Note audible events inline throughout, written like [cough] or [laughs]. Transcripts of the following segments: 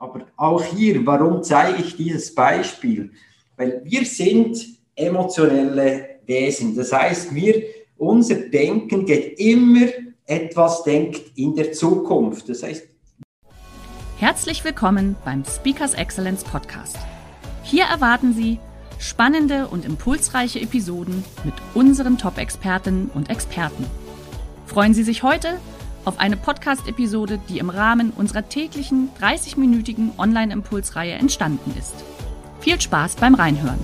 Aber auch hier, warum zeige ich dieses Beispiel? Weil wir sind emotionelle Wesen. Das heißt, wir, unser Denken geht immer etwas denkt in der Zukunft. Das heißt, Herzlich willkommen beim Speakers Excellence Podcast. Hier erwarten Sie spannende und impulsreiche Episoden mit unseren Top-Expertinnen und Experten. Freuen Sie sich heute auf eine Podcast-Episode, die im Rahmen unserer täglichen 30-minütigen Online-Impulsreihe entstanden ist. Viel Spaß beim Reinhören.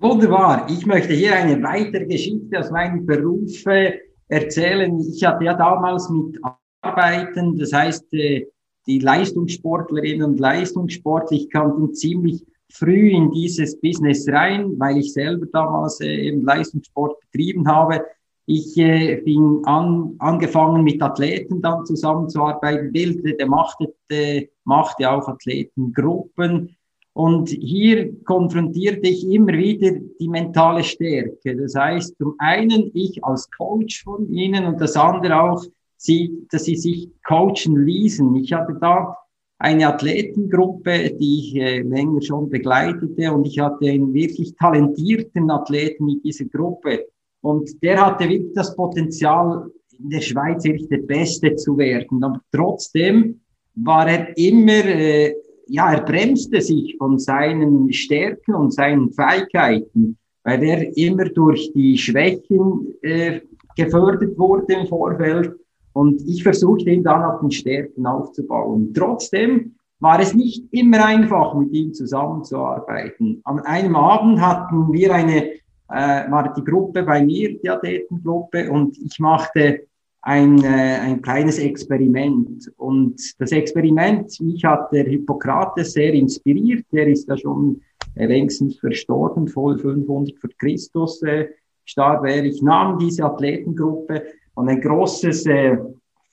Wunderbar. Ich möchte hier eine weitere Geschichte aus meinem Beruf äh, erzählen. Ich hatte ja damals mit Arbeiten, das heißt, äh, die Leistungssportlerinnen und Leistungssportler, ich kannte ziemlich früh in dieses Business rein, weil ich selber damals äh, eben Leistungssport betrieben habe. Ich äh, fing an, angefangen mit Athleten dann zusammenzuarbeiten, bildete, machte, äh, machte auch Athletengruppen. Und hier konfrontierte ich immer wieder die mentale Stärke. Das heißt, zum einen ich als Coach von ihnen und das andere auch, sie, dass sie sich coachen ließen. Ich hatte da eine Athletengruppe, die ich äh, länger schon begleitete und ich hatte einen wirklich talentierten Athleten mit dieser Gruppe. Und der hatte wirklich das Potenzial, in der Schweiz wirklich der Beste zu werden. Aber trotzdem war er immer, äh, ja, er bremste sich von seinen Stärken und seinen Fähigkeiten, weil er immer durch die Schwächen äh, gefördert wurde im Vorfeld. Und ich versuchte ihn dann auf den Stärken aufzubauen. Trotzdem war es nicht immer einfach, mit ihm zusammenzuarbeiten. An einem Abend hatten wir eine äh, war die Gruppe bei mir, die Athletengruppe, und ich machte ein, äh, ein kleines Experiment. Und das Experiment, mich hat der Hippokrates sehr inspiriert. Der ist ja schon äh, längstens verstorben, voll 500 vor Christus äh, starb er. Ich nahm diese Athletengruppe und ein großes äh,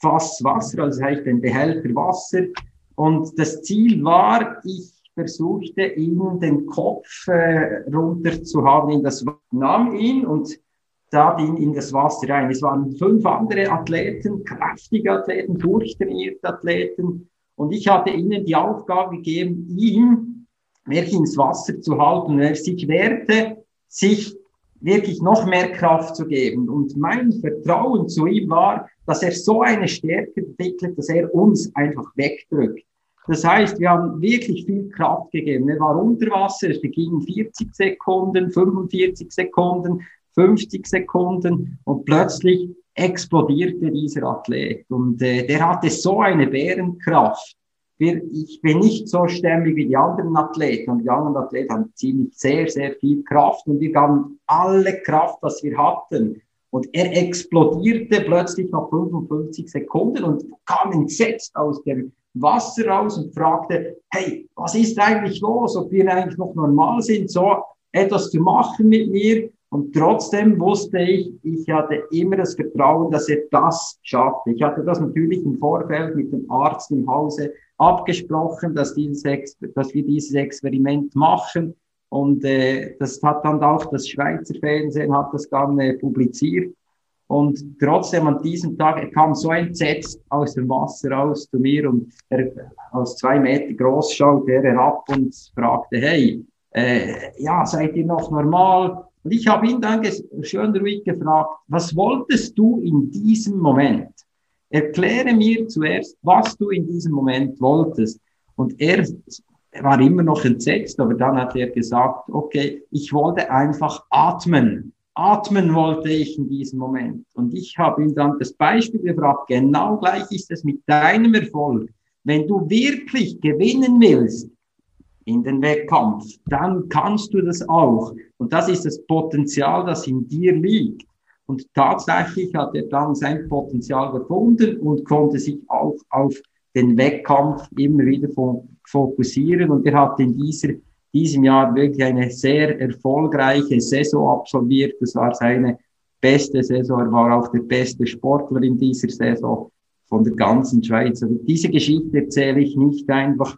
Fass Wasser, also das heißt ein Behälter Wasser. Und das Ziel war, ich versuchte, ihm den Kopf äh, runter zu haben in das nahm ihn und tat ihn in das Wasser rein. Es waren fünf andere Athleten, kräftige Athleten, durchtrainierte Athleten. Und ich hatte ihnen die Aufgabe gegeben, ihm wirklich ins Wasser zu halten. Und er sich wehrte, sich wirklich noch mehr Kraft zu geben. Und mein Vertrauen zu ihm war, dass er so eine Stärke entwickelt, dass er uns einfach wegdrückt. Das heißt, wir haben wirklich viel Kraft gegeben. Er war unter Wasser, es begingen 40 Sekunden, 45 Sekunden, 50 Sekunden und plötzlich explodierte dieser Athlet. Und äh, der hatte so eine Bärenkraft. Wir, ich bin nicht so stämmig wie die anderen Athleten und die anderen Athleten haben ziemlich sehr, sehr viel Kraft und wir gaben alle Kraft, was wir hatten. Und er explodierte plötzlich nach 55 Sekunden und kam entsetzt aus dem Wasser raus und fragte, hey, was ist eigentlich los, ob wir eigentlich noch normal sind, so etwas zu machen mit mir. Und trotzdem wusste ich, ich hatte immer das Vertrauen, dass er das schafft. Ich hatte das natürlich im Vorfeld mit dem Arzt im Hause abgesprochen, dass, dieses, dass wir dieses Experiment machen. Und äh, das hat dann auch das Schweizer Fernsehen hat das dann äh, publiziert. Und trotzdem an diesem Tag, er kam so entsetzt aus dem Wasser raus zu mir und er aus zwei Meter groß schaute er herab und fragte, hey, äh, ja, seid ihr noch normal? Und ich habe ihn dann schön ruhig gefragt, was wolltest du in diesem Moment? Erkläre mir zuerst, was du in diesem Moment wolltest. Und er war immer noch entsetzt, aber dann hat er gesagt, okay, ich wollte einfach atmen atmen wollte ich in diesem Moment. Und ich habe ihm dann das Beispiel gefragt, genau gleich ist es mit deinem Erfolg. Wenn du wirklich gewinnen willst in den Wettkampf, dann kannst du das auch. Und das ist das Potenzial, das in dir liegt. Und tatsächlich hat er dann sein Potenzial gefunden und konnte sich auch auf den Wettkampf immer wieder fokussieren. Und er hat in dieser, diesem Jahr wirklich eine sehr erfolgreiche Saison absolviert. Das war seine beste Saison. Er war auch der beste Sportler in dieser Saison von der ganzen Schweiz. Also diese Geschichte erzähle ich nicht einfach,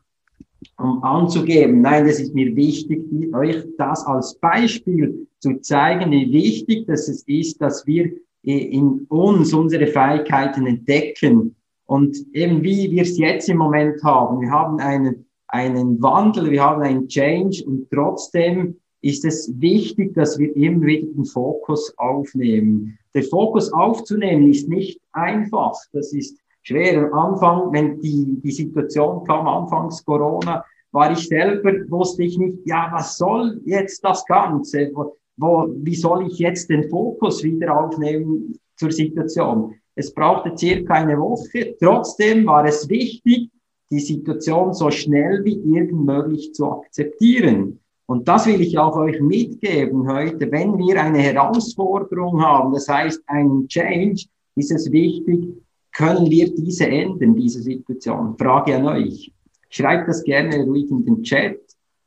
um anzugeben. Nein, das ist mir wichtig, euch das als Beispiel zu zeigen, wie wichtig das ist, dass wir in uns unsere Fähigkeiten entdecken und eben wie wir es jetzt im Moment haben. Wir haben einen, einen Wandel, wir haben einen Change und trotzdem ist es wichtig, dass wir immer wieder den Fokus aufnehmen. Der Fokus aufzunehmen ist nicht einfach. Das ist schwer. Am Anfang, wenn die, die Situation kam, anfangs Corona, war ich selber, wusste ich nicht, ja, was soll jetzt das Ganze? Wo, wo, wie soll ich jetzt den Fokus wieder aufnehmen zur Situation? Es brauchte circa eine Woche. Trotzdem war es wichtig, die Situation so schnell wie irgend möglich zu akzeptieren. Und das will ich auch euch mitgeben heute. Wenn wir eine Herausforderung haben, das heißt einen Change, ist es wichtig, können wir diese ändern, diese Situation? Frage an euch. Schreibt das gerne ruhig in den Chat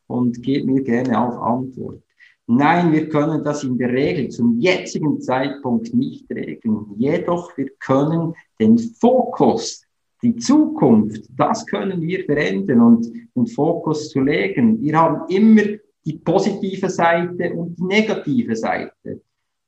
und gebt mir gerne auch Antwort. Nein, wir können das in der Regel zum jetzigen Zeitpunkt nicht regeln. Jedoch wir können den Fokus, die Zukunft, das können wir verändern und den Fokus zu legen. Wir haben immer die positive Seite und die negative Seite.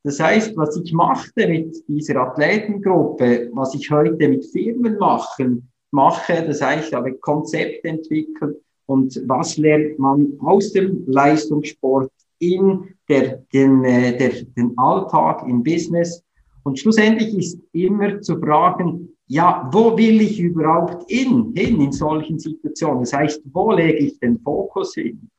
Das heißt, was ich machte mit dieser Athletengruppe, was ich heute mit Firmen machen, mache, das heißt, ich habe Konzepte entwickelt und was lernt man aus dem Leistungssport in der, den, äh, der, den Alltag im Business. Und schlussendlich ist immer zu fragen, ja, wo will ich überhaupt in, hin in solchen Situationen? Das heißt, wo lege ich den Fokus hin?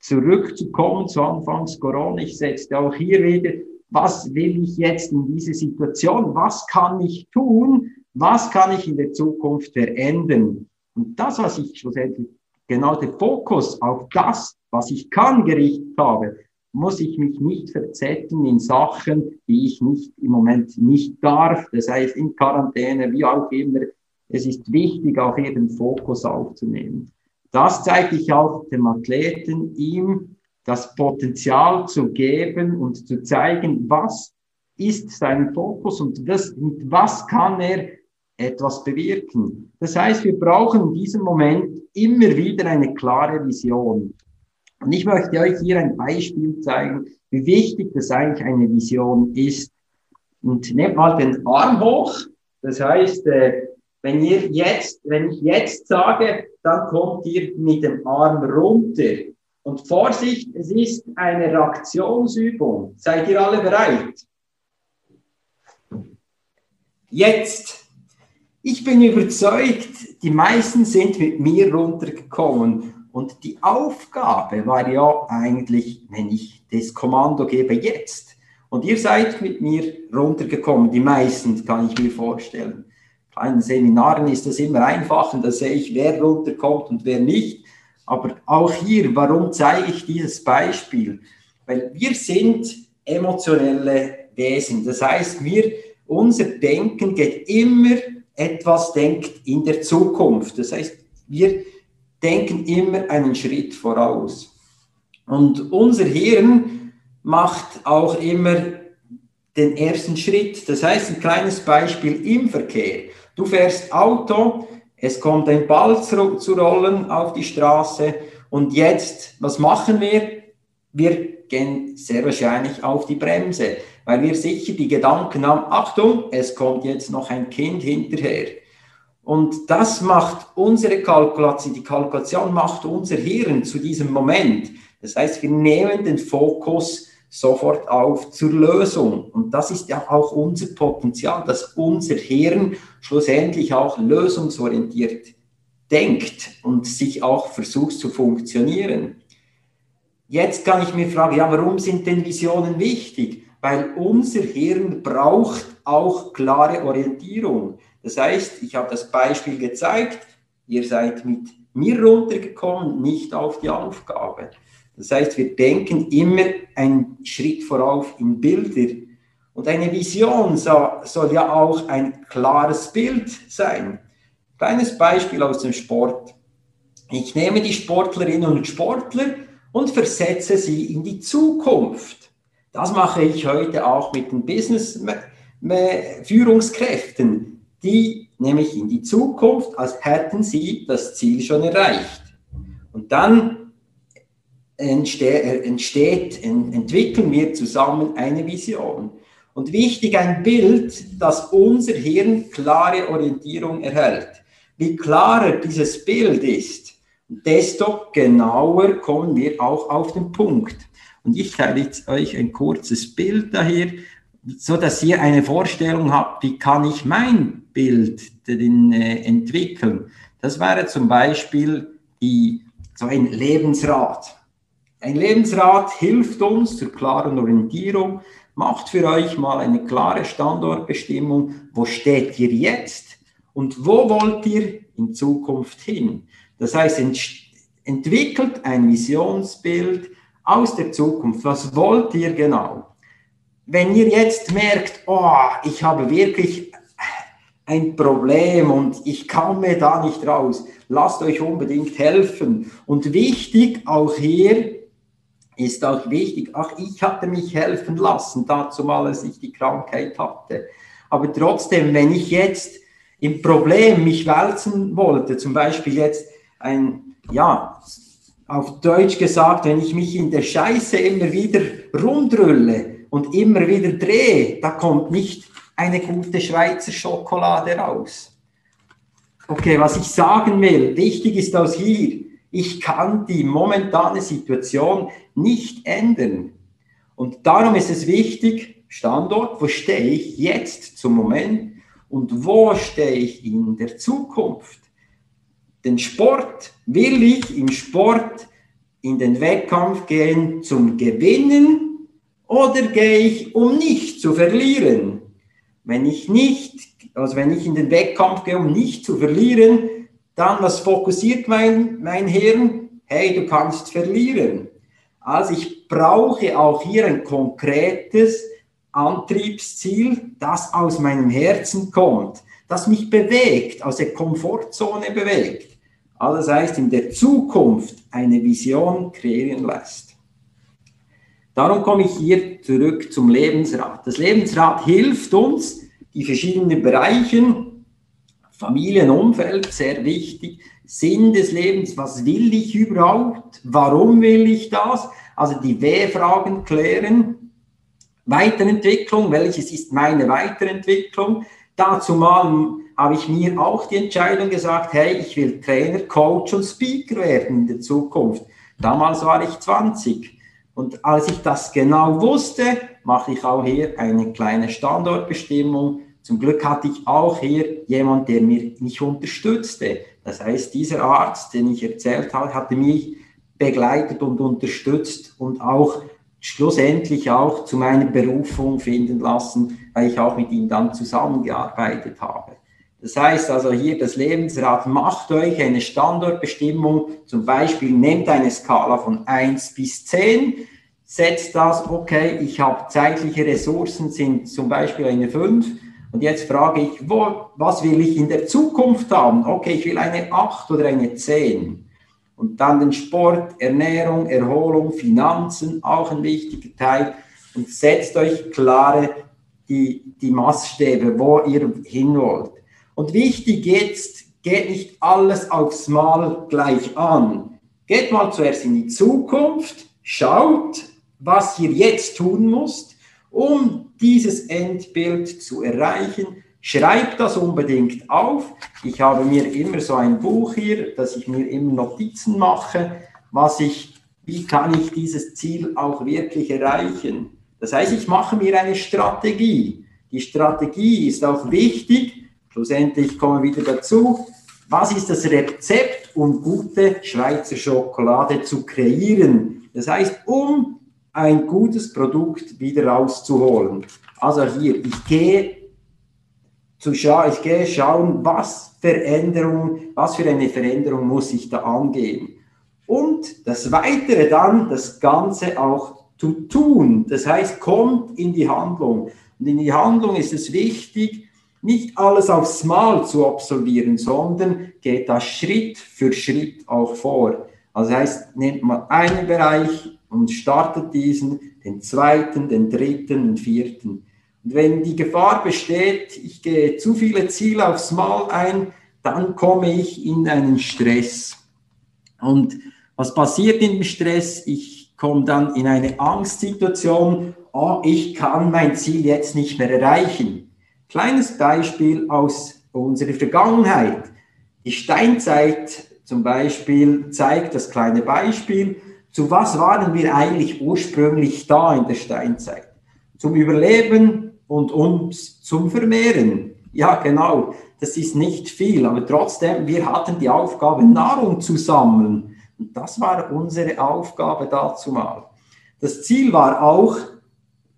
Zurückzukommen zu Anfangs Corona, ich setze auch hier wieder, was will ich jetzt in diese Situation? Was kann ich tun? Was kann ich in der Zukunft verändern? Und das, was ich schlussendlich genau der Fokus auf das, was ich kann, gerichtet habe, muss ich mich nicht verzetteln in Sachen, die ich nicht im Moment nicht darf. Das heißt, in Quarantäne, wie auch immer. Es ist wichtig, auch hier Fokus aufzunehmen. Das zeige ich auch dem Athleten, ihm das Potenzial zu geben und zu zeigen, was ist sein Fokus und das, mit was kann er etwas bewirken. Das heißt, wir brauchen in diesem Moment immer wieder eine klare Vision. Und ich möchte euch hier ein Beispiel zeigen, wie wichtig das eigentlich eine Vision ist. Und nehmt mal den Arm hoch. Das heißt, äh, wenn ihr jetzt, wenn ich jetzt sage, dann kommt ihr mit dem Arm runter. Und Vorsicht, es ist eine Reaktionsübung. Seid ihr alle bereit? Jetzt. Ich bin überzeugt, die meisten sind mit mir runtergekommen und die Aufgabe war ja eigentlich, wenn ich das Kommando gebe, jetzt. Und ihr seid mit mir runtergekommen, die meisten, kann ich mir vorstellen. Bei Seminaren ist das immer einfach und da sehe ich, wer runterkommt und wer nicht. Aber auch hier, warum zeige ich dieses Beispiel? Weil wir sind emotionelle Wesen. Das heißt, wir, unser Denken geht immer etwas denkt in der Zukunft. Das heißt, wir denken immer einen Schritt voraus. Und unser Hirn macht auch immer den ersten Schritt. Das heißt, ein kleines Beispiel im Verkehr. Du fährst Auto, es kommt ein Ball zu, zu rollen auf die Straße und jetzt, was machen wir? Wir gehen sehr wahrscheinlich auf die Bremse, weil wir sicher die Gedanken haben, Achtung, es kommt jetzt noch ein Kind hinterher. Und das macht unsere Kalkulation, die Kalkulation macht unser Hirn zu diesem Moment. Das heißt, wir nehmen den Fokus sofort auf zur Lösung. Und das ist ja auch unser Potenzial, dass unser Hirn schlussendlich auch lösungsorientiert denkt und sich auch versucht zu funktionieren. Jetzt kann ich mir fragen, ja, warum sind denn Visionen wichtig? Weil unser Hirn braucht auch klare Orientierung. Das heißt, ich habe das Beispiel gezeigt, ihr seid mit mir runtergekommen, nicht auf die Aufgabe. Das heißt, wir denken immer einen Schritt vorauf in Bilder. Und eine Vision soll, ja auch ein klares Bild sein. Kleines Beispiel aus dem Sport. Ich nehme die Sportlerinnen und Sportler und versetze sie in die Zukunft. Das mache ich heute auch mit den Business-Führungskräften. Die nehme ich in die Zukunft, als hätten sie das Ziel schon erreicht. Und dann entsteht, entsteht entwickeln wir zusammen eine Vision. Und wichtig ein Bild, dass unser Hirn klare Orientierung erhält. Wie klarer dieses Bild ist, desto genauer kommen wir auch auf den Punkt. Und ich teile jetzt euch ein kurzes Bild daher, so dass ihr eine Vorstellung habt, wie kann ich mein Bild denn, äh, entwickeln. Das wäre zum Beispiel die, so ein Lebensrat. Ein Lebensrat hilft uns zur klaren Orientierung, macht für euch mal eine klare Standortbestimmung. Wo steht ihr jetzt und wo wollt ihr in Zukunft hin? Das heißt, ent entwickelt ein Visionsbild aus der Zukunft. Was wollt ihr genau? Wenn ihr jetzt merkt, oh, ich habe wirklich ein Problem und ich komme da nicht raus, lasst euch unbedingt helfen. Und wichtig auch hier ist auch wichtig, ach, ich hatte mich helfen lassen, dazu mal, als ich die Krankheit hatte. Aber trotzdem, wenn ich jetzt im Problem mich wälzen wollte, zum Beispiel jetzt ein, ja, auf Deutsch gesagt, wenn ich mich in der Scheiße immer wieder rundrülle und immer wieder drehe, da kommt nicht eine gute Schweizer Schokolade raus. Okay, was ich sagen will, wichtig ist aus hier, ich kann die momentane Situation nicht ändern. Und darum ist es wichtig, Standort, wo stehe ich jetzt zum Moment und wo stehe ich in der Zukunft? Den Sport will ich im Sport in den Wettkampf gehen zum Gewinnen oder gehe ich, um nicht zu verlieren? Wenn ich nicht, also wenn ich in den Wettkampf gehe, um nicht zu verlieren, dann was fokussiert mein, mein Hirn? Hey, du kannst verlieren. Also ich brauche auch hier ein konkretes Antriebsziel, das aus meinem Herzen kommt, das mich bewegt, aus der Komfortzone bewegt. Alles heißt, in der Zukunft eine Vision kreieren lässt. Darum komme ich hier zurück zum Lebensrat. Das Lebensrat hilft uns, die verschiedenen Bereiche, Familienumfeld, sehr wichtig, Sinn des Lebens, was will ich überhaupt, warum will ich das, also die W-Fragen klären, Weiterentwicklung, welches ist meine Weiterentwicklung, dazu mal habe ich mir auch die Entscheidung gesagt, hey, ich will Trainer, Coach und Speaker werden in der Zukunft. Damals war ich 20. Und als ich das genau wusste, mache ich auch hier eine kleine Standortbestimmung. Zum Glück hatte ich auch hier jemand, der mir mich unterstützte. Das heißt, dieser Arzt, den ich erzählt habe, hatte mich begleitet und unterstützt und auch schlussendlich auch zu meiner Berufung finden lassen, weil ich auch mit ihm dann zusammengearbeitet habe. Das heißt also hier das Lebensrad, macht euch eine Standortbestimmung, zum Beispiel nehmt eine Skala von 1 bis 10, setzt das, okay, ich habe zeitliche Ressourcen, sind zum Beispiel eine 5 und jetzt frage ich, wo, was will ich in der Zukunft haben? Okay, ich will eine 8 oder eine 10. Und dann den Sport, Ernährung, Erholung, Finanzen, auch ein wichtiger Teil. Und setzt euch klare die, die Maßstäbe, wo ihr hin wollt. Und wichtig jetzt, geht nicht alles aufs Mal gleich an. Geht mal zuerst in die Zukunft, schaut, was ihr jetzt tun müsst, um dieses Endbild zu erreichen. Schreibt das unbedingt auf. Ich habe mir immer so ein Buch hier, dass ich mir immer Notizen mache, was ich, wie kann ich dieses Ziel auch wirklich erreichen. Das heißt, ich mache mir eine Strategie. Die Strategie ist auch wichtig, Schlussendlich kommen wir wieder dazu, was ist das Rezept, um gute Schweizer Schokolade zu kreieren? Das heißt, um ein gutes Produkt wieder rauszuholen. Also hier, ich gehe zu schauen, ich gehe schauen, was Veränderung, was für eine Veränderung muss ich da angehen. Und das Weitere dann, das Ganze auch zu tun. Das heißt, kommt in die Handlung. Und in die Handlung ist es wichtig, nicht alles aufs Mal zu absolvieren, sondern geht da Schritt für Schritt auch vor. Also heißt, nehmt mal einen Bereich und startet diesen, den zweiten, den dritten, den vierten. Und wenn die Gefahr besteht, ich gehe zu viele Ziele aufs Mal ein, dann komme ich in einen Stress. Und was passiert in dem Stress? Ich komme dann in eine Angstsituation, oh, ich kann mein Ziel jetzt nicht mehr erreichen. Kleines Beispiel aus unserer Vergangenheit. Die Steinzeit zum Beispiel zeigt das kleine Beispiel, zu was waren wir eigentlich ursprünglich da in der Steinzeit? Zum Überleben und uns zum Vermehren. Ja, genau, das ist nicht viel, aber trotzdem, wir hatten die Aufgabe, Nahrung zu sammeln. Und das war unsere Aufgabe dazu mal. Das Ziel war auch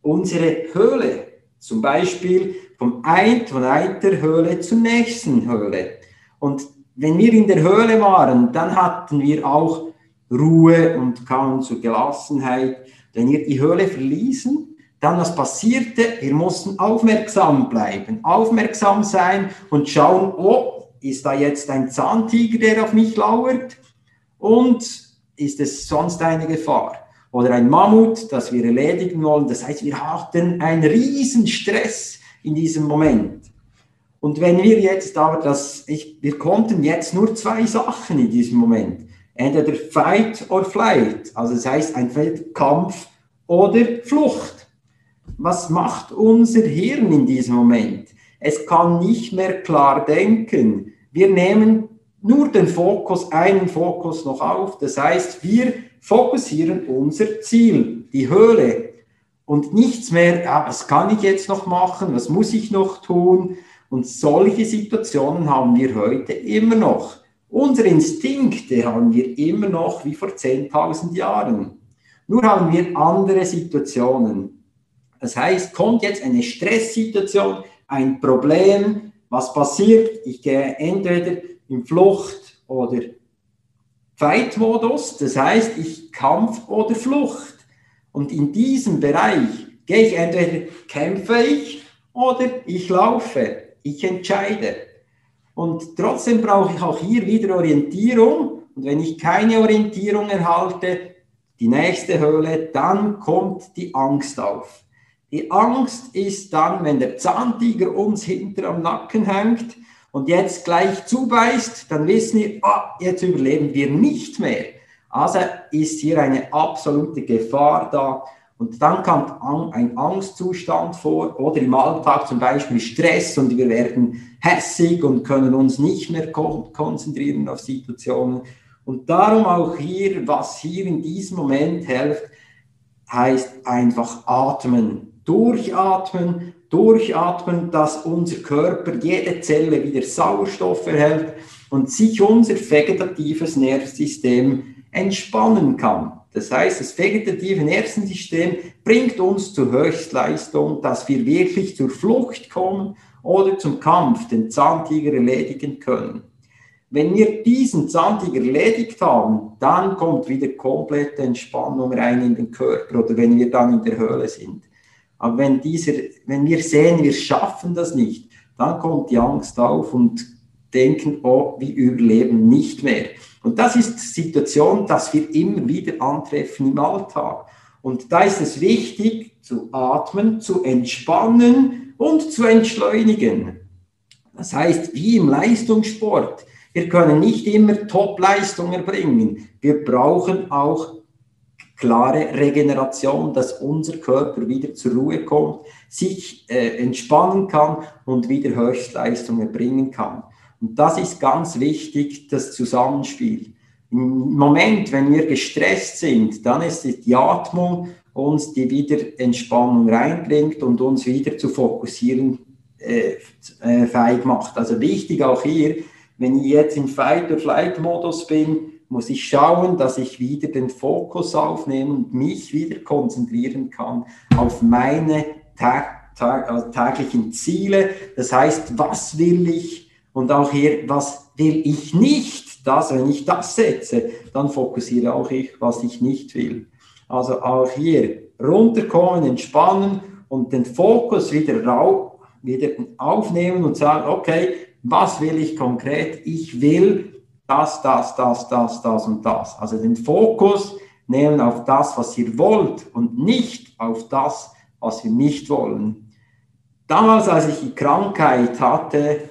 unsere Höhle, zum Beispiel vom ein, von einer Höhle zur nächsten Höhle. Und wenn wir in der Höhle waren, dann hatten wir auch Ruhe und kamen zur Gelassenheit. Wenn wir die Höhle verließen, dann was passierte? Wir mussten aufmerksam bleiben, aufmerksam sein und schauen, oh, ist da jetzt ein Zahntiger, der auf mich lauert? Und ist es sonst eine Gefahr? Oder ein Mammut, das wir erledigen wollen. Das heißt, wir hatten einen riesen Stress in diesem Moment. Und wenn wir jetzt aber das, ich, wir konnten jetzt nur zwei Sachen in diesem Moment entweder Fight or Flight, also das heißt ein Kampf oder Flucht. Was macht unser Hirn in diesem Moment? Es kann nicht mehr klar denken. Wir nehmen nur den Fokus, einen Fokus noch auf. Das heißt, wir fokussieren unser Ziel, die Höhle. Und nichts mehr, ja, was kann ich jetzt noch machen, was muss ich noch tun? Und solche Situationen haben wir heute immer noch. Unsere Instinkte haben wir immer noch wie vor 10.000 Jahren. Nur haben wir andere Situationen. Das heißt, kommt jetzt eine Stresssituation, ein Problem, was passiert? Ich gehe entweder in Flucht oder Fight-Modus, das heißt, ich Kampf oder Flucht. Und in diesem Bereich gehe ich entweder kämpfe ich oder ich laufe. Ich entscheide. Und trotzdem brauche ich auch hier wieder Orientierung. Und wenn ich keine Orientierung erhalte, die nächste Höhle, dann kommt die Angst auf. Die Angst ist dann, wenn der Zahntiger uns hinter am Nacken hängt und jetzt gleich zubeißt, dann wissen wir, ah, jetzt überleben wir nicht mehr. Also ist hier eine absolute Gefahr da, und dann kommt ein Angstzustand vor oder im Alltag zum Beispiel Stress und wir werden hässig und können uns nicht mehr konzentrieren auf Situationen. Und darum auch hier, was hier in diesem Moment hilft, heißt einfach atmen. Durchatmen, durchatmen, dass unser Körper jede Zelle wieder Sauerstoff erhält und sich unser vegetatives Nervensystem entspannen kann. Das heißt, das vegetative Nervensystem bringt uns zur Höchstleistung, dass wir wirklich zur Flucht kommen oder zum Kampf, den Zahntiger erledigen können. Wenn wir diesen Zahntiger erledigt haben, dann kommt wieder komplette Entspannung rein in den Körper oder wenn wir dann in der Höhle sind. Aber wenn, dieser, wenn wir sehen, wir schaffen das nicht, dann kommt die Angst auf und denken, oh, wir überleben nicht mehr. Und das ist die Situation, dass wir immer wieder antreffen im Alltag. Und da ist es wichtig, zu atmen, zu entspannen und zu entschleunigen. Das heißt, wie im Leistungssport, wir können nicht immer Top-Leistung erbringen. Wir brauchen auch klare Regeneration, dass unser Körper wieder zur Ruhe kommt, sich äh, entspannen kann und wieder Höchstleistung erbringen kann. Und das ist ganz wichtig, das Zusammenspiel. Im Moment, wenn wir gestresst sind, dann ist es die Atmung uns, die wieder Entspannung reinbringt und uns wieder zu fokussieren äh, äh, feig macht. Also wichtig auch hier, wenn ich jetzt im Fight-or-Flight-Modus bin, muss ich schauen, dass ich wieder den Fokus aufnehme und mich wieder konzentrieren kann auf meine tag tag also täglichen Ziele. Das heißt, was will ich? Und auch hier, was will ich nicht? Das, wenn ich das setze, dann fokussiere auch ich, was ich nicht will. Also auch hier runterkommen, entspannen und den Fokus wieder wieder aufnehmen und sagen, okay, was will ich konkret? Ich will das, das, das, das, das und das. Also den Fokus nehmen auf das, was ihr wollt und nicht auf das, was wir nicht wollen. Damals, als ich die Krankheit hatte,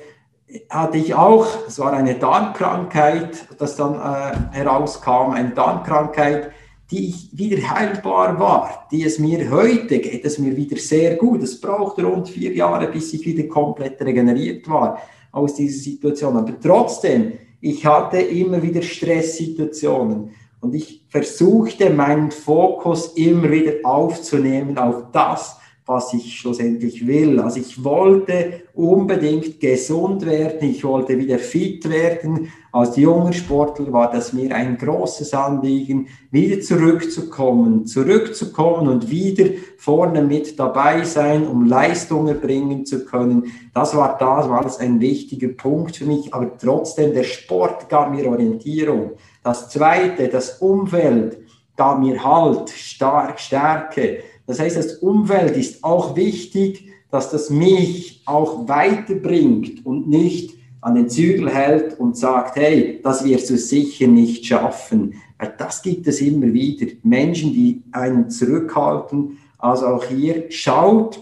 hatte ich auch, es war eine Darmkrankheit, das dann äh, herauskam, eine Darmkrankheit, die ich wieder heilbar war, die es mir heute geht, es mir wieder sehr gut. Es braucht rund vier Jahre, bis ich wieder komplett regeneriert war aus dieser Situation. Aber trotzdem, ich hatte immer wieder Stresssituationen und ich versuchte meinen Fokus immer wieder aufzunehmen auf das, was ich schlussendlich will. Also ich wollte unbedingt gesund werden, ich wollte wieder fit werden. Als junger Sportler war das mir ein großes Anliegen, wieder zurückzukommen, zurückzukommen und wieder vorne mit dabei sein, um Leistungen bringen zu können. Das war das, war das ein wichtiger Punkt für mich, aber trotzdem der Sport gab mir Orientierung. Das zweite, das Umfeld gab mir Halt, Stärke. Das heißt, das Umfeld ist auch wichtig, dass das mich auch weiterbringt und nicht an den Zügel hält und sagt, hey, das wirst du sicher nicht schaffen. Das gibt es immer wieder. Menschen, die einen zurückhalten. Also auch hier schaut,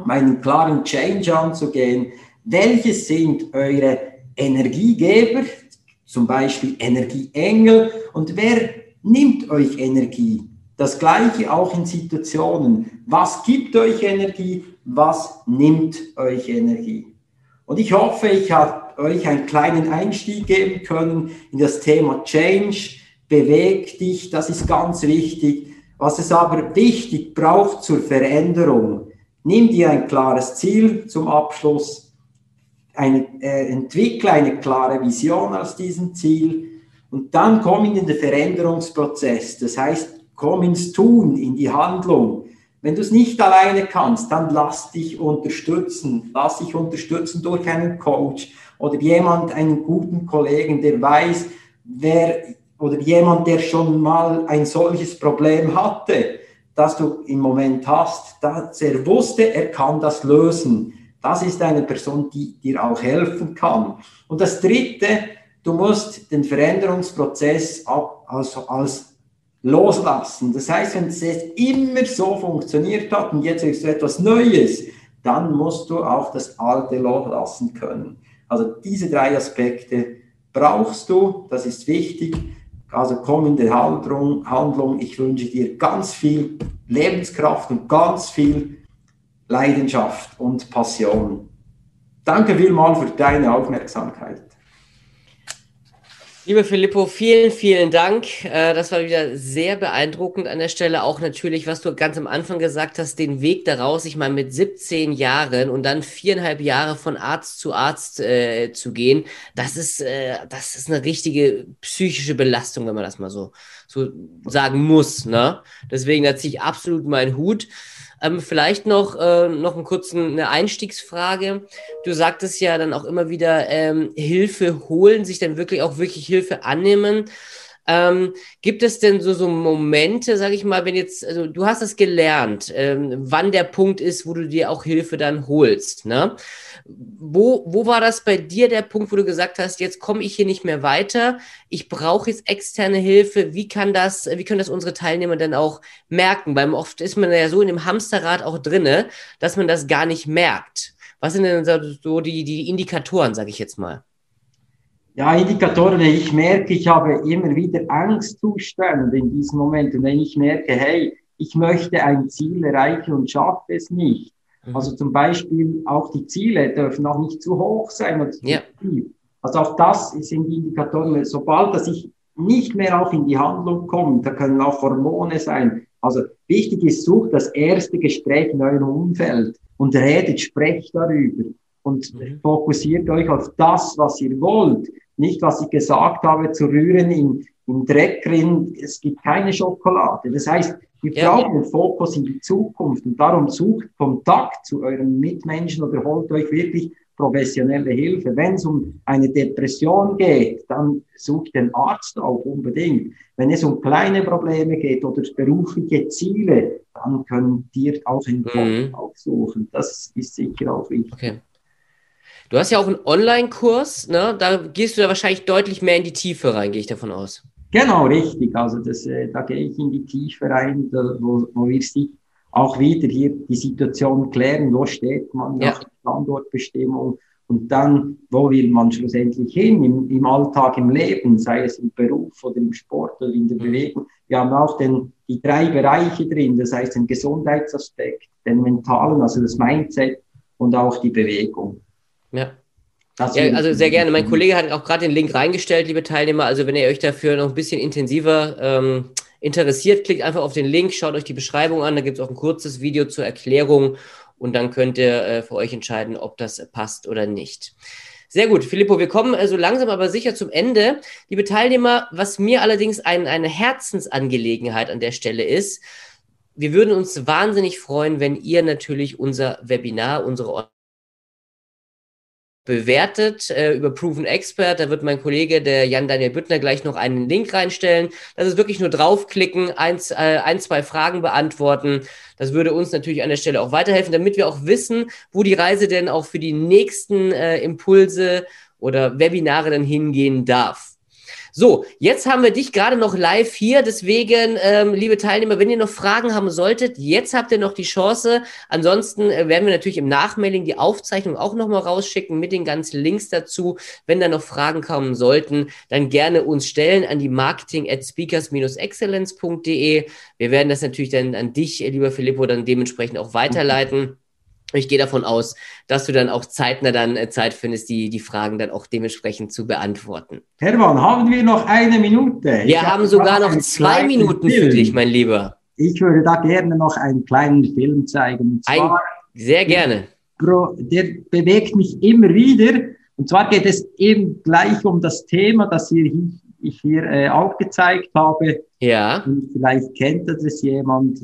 um einen klaren Change anzugehen, welche sind eure Energiegeber, zum Beispiel Energieengel, und wer nimmt euch Energie? Das gleiche auch in Situationen. Was gibt euch Energie? Was nimmt euch Energie? Und ich hoffe, ich habe euch einen kleinen Einstieg geben können in das Thema Change. Beweg dich, das ist ganz wichtig. Was es aber wichtig braucht zur Veränderung, nimm dir ein klares Ziel zum Abschluss, eine, äh, entwickle eine klare Vision aus diesem Ziel und dann komm in den Veränderungsprozess. Das heißt, komm ins Tun, in die Handlung. Wenn du es nicht alleine kannst, dann lass dich unterstützen. Lass dich unterstützen durch einen Coach oder jemand, einen guten Kollegen, der weiß, wer oder jemand, der schon mal ein solches Problem hatte, das du im Moment hast, dass er wusste, er kann das lösen. Das ist eine Person, die dir auch helfen kann. Und das Dritte, du musst den Veränderungsprozess als, als loslassen. Das heißt, wenn es immer so funktioniert hat und jetzt ist etwas Neues, dann musst du auch das Alte loslassen können. Also diese drei Aspekte brauchst du, das ist wichtig. Also komm in die Handlung, Handlung. Ich wünsche dir ganz viel Lebenskraft und ganz viel Leidenschaft und Passion. Danke vielmals für deine Aufmerksamkeit. Lieber Filippo, vielen, vielen Dank. Äh, das war wieder sehr beeindruckend an der Stelle. Auch natürlich, was du ganz am Anfang gesagt hast, den Weg daraus, ich meine, mit 17 Jahren und dann viereinhalb Jahre von Arzt zu Arzt äh, zu gehen, das ist, äh, das ist eine richtige psychische Belastung, wenn man das mal so, so sagen muss. Ne? Deswegen da ziehe ich absolut meinen Hut. Ähm, vielleicht noch, äh, noch einen kurzen, eine Einstiegsfrage. Du sagtest ja dann auch immer wieder ähm, Hilfe holen, sich dann wirklich auch wirklich Hilfe annehmen. Ähm, gibt es denn so, so Momente, sag ich mal, wenn jetzt, also du hast es gelernt, ähm, wann der Punkt ist, wo du dir auch Hilfe dann holst, ne? Wo, wo war das bei dir der Punkt, wo du gesagt hast, jetzt komme ich hier nicht mehr weiter, ich brauche jetzt externe Hilfe, wie kann das, wie können das unsere Teilnehmer dann auch merken? Weil oft ist man ja so in dem Hamsterrad auch drinne, dass man das gar nicht merkt. Was sind denn so die, die Indikatoren, sage ich jetzt mal? Ja, Indikatoren, ich merke, ich habe immer wieder Angstzustände in diesem Moment. Und wenn ich merke, hey, ich möchte ein Ziel erreichen und schaffe es nicht. Mhm. Also zum Beispiel auch die Ziele dürfen auch nicht zu hoch sein oder zu ja. tief. Also auch das sind die Indikatoren. Sobald dass ich nicht mehr auch in die Handlung komme, da können auch Hormone sein. Also wichtig ist, sucht das erste Gespräch in eurem Umfeld und redet, sprecht darüber und mhm. fokussiert euch auf das, was ihr wollt nicht, was ich gesagt habe, zu rühren in, im Dreck drin. Es gibt keine Schokolade. Das heißt, wir ja. brauchen den Fokus in die Zukunft und darum sucht Kontakt zu euren Mitmenschen oder holt euch wirklich professionelle Hilfe. Wenn es um eine Depression geht, dann sucht den Arzt auch unbedingt. Wenn es um kleine Probleme geht oder berufliche Ziele, dann könnt ihr auch einen Coach mhm. aufsuchen. Das ist sicher auch wichtig. Okay. Du hast ja auch einen Online-Kurs, ne? da gehst du da wahrscheinlich deutlich mehr in die Tiefe rein, gehe ich davon aus. Genau, richtig. Also das, äh, da gehe ich in die Tiefe rein, da, wo, wo wir sich auch wieder hier die Situation klären, wo steht man ja. nach Standortbestimmung und dann, wo will man schlussendlich hin im, im Alltag, im Leben, sei es im Beruf oder im Sport oder in der mhm. Bewegung. Wir haben auch den, die drei Bereiche drin, das heißt den Gesundheitsaspekt, den mentalen, also das Mindset und auch die Bewegung. Ja. ja, also sehr gerne. Mein Kollege hat auch gerade den Link reingestellt, liebe Teilnehmer. Also wenn ihr euch dafür noch ein bisschen intensiver ähm, interessiert, klickt einfach auf den Link, schaut euch die Beschreibung an. Da gibt es auch ein kurzes Video zur Erklärung und dann könnt ihr äh, für euch entscheiden, ob das passt oder nicht. Sehr gut, Filippo, wir kommen also langsam aber sicher zum Ende. Liebe Teilnehmer, was mir allerdings ein, eine Herzensangelegenheit an der Stelle ist, wir würden uns wahnsinnig freuen, wenn ihr natürlich unser Webinar, unsere bewertet äh, über Proven Expert. Da wird mein Kollege, der Jan-Daniel Büttner, gleich noch einen Link reinstellen. Das ist wirklich nur draufklicken, eins, äh, ein, zwei Fragen beantworten. Das würde uns natürlich an der Stelle auch weiterhelfen, damit wir auch wissen, wo die Reise denn auch für die nächsten äh, Impulse oder Webinare dann hingehen darf. So, jetzt haben wir dich gerade noch live hier. Deswegen, ähm, liebe Teilnehmer, wenn ihr noch Fragen haben solltet, jetzt habt ihr noch die Chance. Ansonsten äh, werden wir natürlich im Nachmailing die Aufzeichnung auch nochmal rausschicken mit den ganzen Links dazu. Wenn da noch Fragen kommen sollten, dann gerne uns stellen an die marketing at speakers-excellence.de. Wir werden das natürlich dann an dich, lieber Filippo, dann dementsprechend auch weiterleiten. Ich gehe davon aus, dass du dann auch zeitnah dann äh, Zeit findest, die, die Fragen dann auch dementsprechend zu beantworten. Hermann, haben wir noch eine Minute? Wir ich haben sogar noch zwei Minuten Film. für dich, mein Lieber. Ich würde da gerne noch einen kleinen Film zeigen. Ein, sehr gerne. Der bewegt mich immer wieder. Und zwar geht es eben gleich um das Thema, das hier, ich hier äh, aufgezeigt habe. Ja. Und vielleicht kennt das jemand.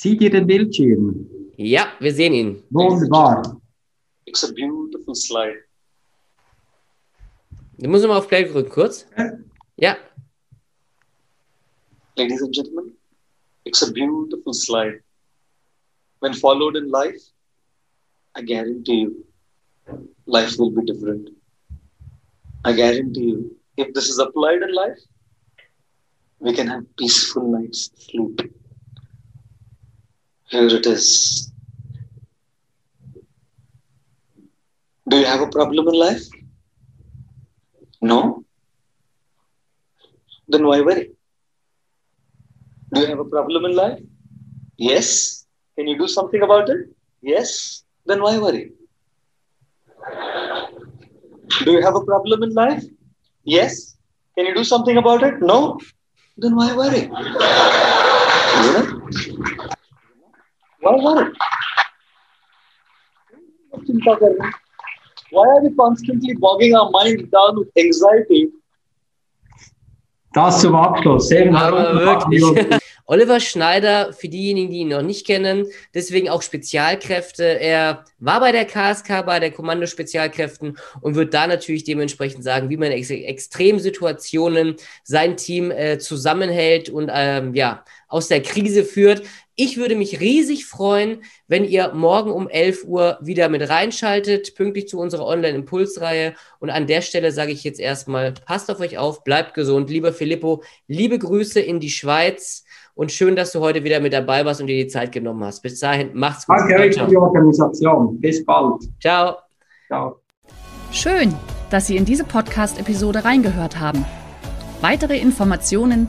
Seht ihr den Bildschirm? Ja, wir sehen ihn. Wunderbar. It's a beautiful slide. Du musst mal auf Play drücken, kurz. Ja. Ladies and gentlemen, it's a beautiful slide. When followed in life, I guarantee you, life will be different. I guarantee you, if this is applied in life, we can have peaceful nights sleep. Here it is. Do you have a problem in life? No? Then why worry? Do you have a problem in life? Yes. Can you do something about it? Yes. Then why worry? Do you have a problem in life? Yes. Can you do something about it? No. Then why worry? Why worry? Why are we constantly bogging our mind down with anxiety? Das zum Abschluss. Sehr Aber wirklich. [laughs] Oliver Schneider, für diejenigen, die ihn noch nicht kennen, deswegen auch Spezialkräfte. Er war bei der KSK, bei der Kommando Spezialkräften und wird da natürlich dementsprechend sagen, wie man in Extremsituationen sein Team äh, zusammenhält und ähm, ja, aus der Krise führt. Ich würde mich riesig freuen, wenn ihr morgen um 11 Uhr wieder mit reinschaltet, pünktlich zu unserer Online-Impulsreihe. Und an der Stelle sage ich jetzt erstmal, passt auf euch auf, bleibt gesund. Lieber Filippo, liebe Grüße in die Schweiz. Und schön, dass du heute wieder mit dabei warst und dir die Zeit genommen hast. Bis dahin, macht's gut. Danke euch für die Organisation. Bis bald. Ciao. Ciao. Schön, dass Sie in diese Podcast-Episode reingehört haben. Weitere Informationen